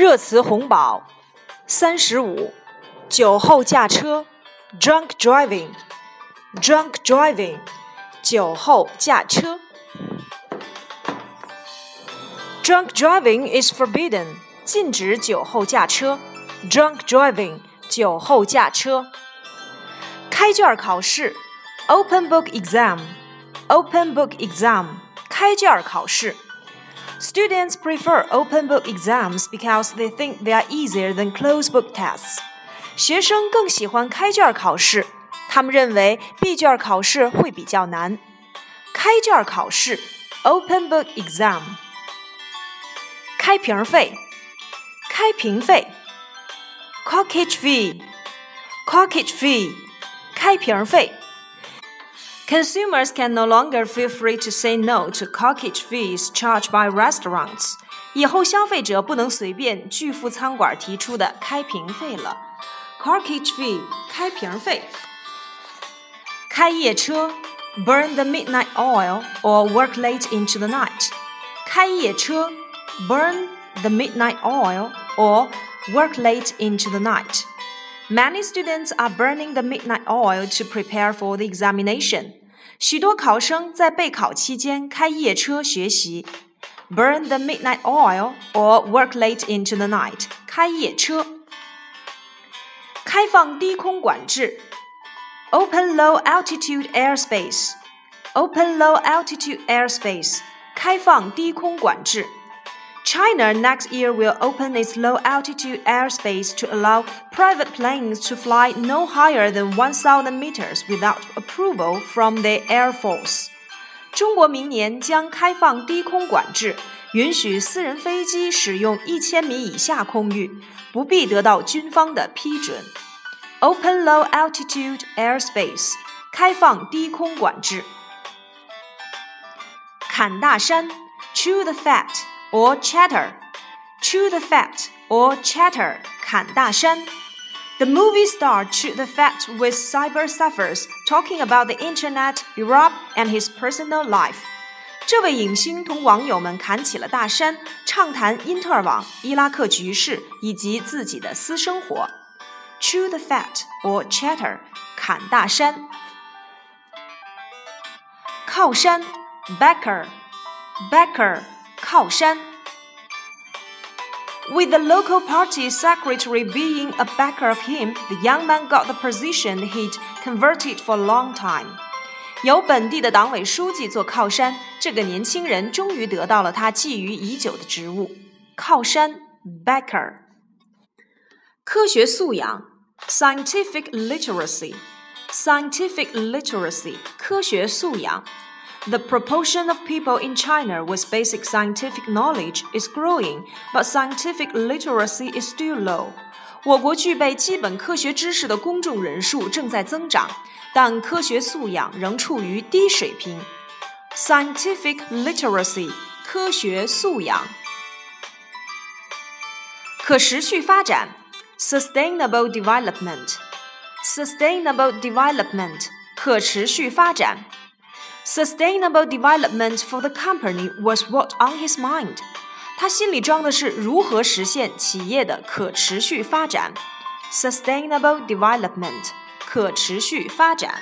热词红宝，三十五，酒后驾车，drunk driving，drunk driving，酒后驾车。Drunk driving is forbidden，禁止酒后驾车。Drunk driving，酒后驾车。开卷考试，open book exam，open book exam，开卷考试。Students prefer open book exams because they think they are easier than closed book tests. 学生更喜欢开卷考试，他们认为闭卷考试会比较难。开卷考试，open-book exam。开瓶费，开瓶费，corkage fee，corkage Fee），Corkage Fee，开瓶费。Consumers can no longer feel free to say no to corkage fees charged by restaurants. 以后消费者不能随便拒付餐馆提出的开瓶费了。Corkage fee 开瓶费。开夜车 burn the midnight oil or work late into the night. 开夜车 burn the midnight oil or work late into the night. Many students are burning the midnight oil to prepare for the examination. 许多考生在备考期间开夜车学习，burn the midnight oil or work late into the night。开夜车。开放低空管制，open low altitude airspace。open low altitude airspace。开放低空管制。 China next year will open its low altitude airspace to allow private planes to fly no higher than 1,000 meters without approval from the Air Force. 中国明年将开放低空管制，允许私人飞机使用一千米以下空域，不必得到军方的批准。Open low altitude airspace，开放低空管制。砍大山，chew the fat。 or chatter, chew the fat or chatter, 砍大山. The movie star chewed the fat with cyber surfers talking about the internet, Europe, and his personal life. 这位影星同网友们侃起了大山，畅谈因特尔网、伊拉克局势以及自己的私生活。Chew the fat or chatter，砍大山。靠山，backer，backer。 靠山。With the local party secretary being a backer of him, the young man got the position he'd converted for a long time. 由本地的党委书记做靠山，这个年轻人终于得到了他觊觎已久的职务——靠山 （backer）。科学素养 （scientific literacy），scientific literacy，科学素养。 the proportion of people in China with basic scientific knowledge is growing, but scientific literacy is still low. 我国具备基本科学知识的公众人数正在增长，但科学素养仍处于低水平。Scientific literacy，科学素养。可持续发展，sustainable development，sustainable development，可持续发展。 Sustainable development for the company was what on his mind. 他心里装的是如何实现企业的可持续发展。Sustainable development，可持续发展。